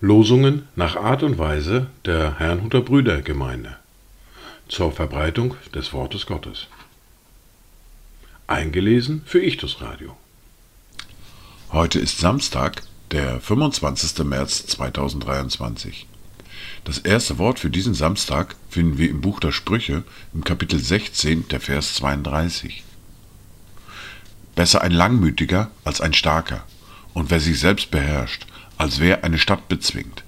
Losungen nach Art und Weise der Herrnhuter Brüdergemeinde zur Verbreitung des Wortes Gottes. Eingelesen für Ichtus Radio. Heute ist Samstag, der 25. März 2023. Das erste Wort für diesen Samstag finden wir im Buch der Sprüche im Kapitel 16, der Vers 32. Besser ein Langmütiger als ein Starker, und wer sich selbst beherrscht, als wer eine Stadt bezwingt.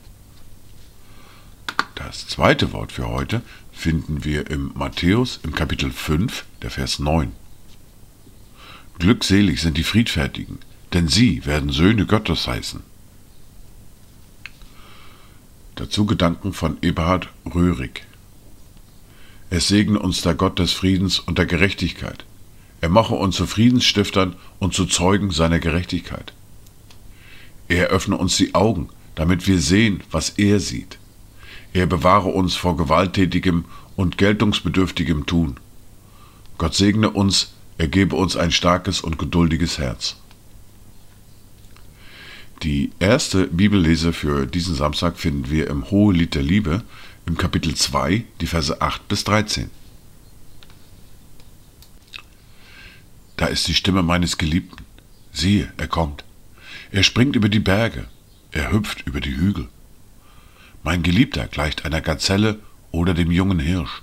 Das zweite Wort für heute finden wir im Matthäus im Kapitel 5, der Vers 9. Glückselig sind die Friedfertigen, denn sie werden Söhne Gottes heißen. Dazu Gedanken von Eberhard Röhrig. Es segne uns der Gott des Friedens und der Gerechtigkeit. Er mache uns zu Friedensstiftern und zu Zeugen seiner Gerechtigkeit. Er öffne uns die Augen, damit wir sehen, was er sieht. Er bewahre uns vor gewalttätigem und geltungsbedürftigem Tun. Gott segne uns, er gebe uns ein starkes und geduldiges Herz. Die erste Bibellese für diesen Samstag finden wir im Hohelied der Liebe im Kapitel 2, die Verse 8 bis 13. ist die Stimme meines Geliebten. Siehe, er kommt. Er springt über die Berge, er hüpft über die Hügel. Mein Geliebter gleicht einer Gazelle oder dem jungen Hirsch.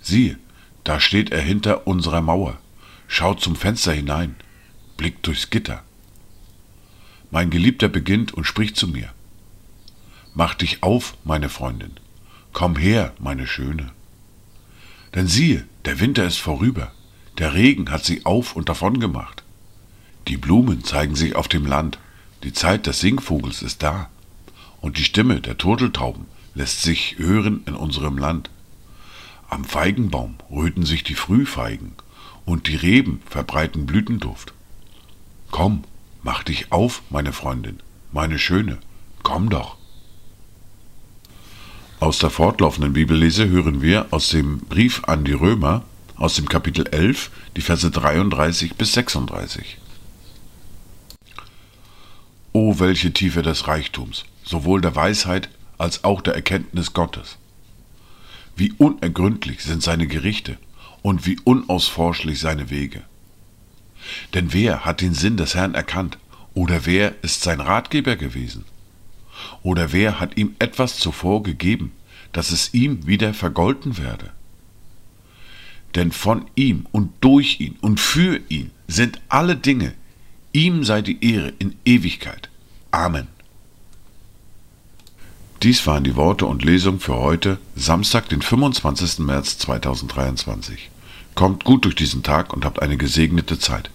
Siehe, da steht er hinter unserer Mauer, schaut zum Fenster hinein, blickt durchs Gitter. Mein Geliebter beginnt und spricht zu mir. Mach dich auf, meine Freundin, komm her, meine Schöne. Denn siehe, der Winter ist vorüber, der Regen hat sie auf und davon gemacht. Die Blumen zeigen sich auf dem Land, die Zeit des Singvogels ist da, und die Stimme der Turteltauben lässt sich hören in unserem Land. Am Feigenbaum röten sich die Frühfeigen, und die Reben verbreiten Blütenduft. Komm, mach dich auf, meine Freundin, meine Schöne, komm doch. Aus der fortlaufenden Bibellese hören wir aus dem Brief an die Römer, aus dem Kapitel 11, die Verse 33 bis 36. O welche Tiefe des Reichtums, sowohl der Weisheit als auch der Erkenntnis Gottes. Wie unergründlich sind seine Gerichte und wie unausforschlich seine Wege. Denn wer hat den Sinn des Herrn erkannt, oder wer ist sein Ratgeber gewesen? Oder wer hat ihm etwas zuvor gegeben, dass es ihm wieder vergolten werde? Denn von ihm und durch ihn und für ihn sind alle Dinge, Ihm sei die Ehre in Ewigkeit. Amen. Dies waren die Worte und Lesung für heute, Samstag, den 25. März 2023. Kommt gut durch diesen Tag und habt eine gesegnete Zeit.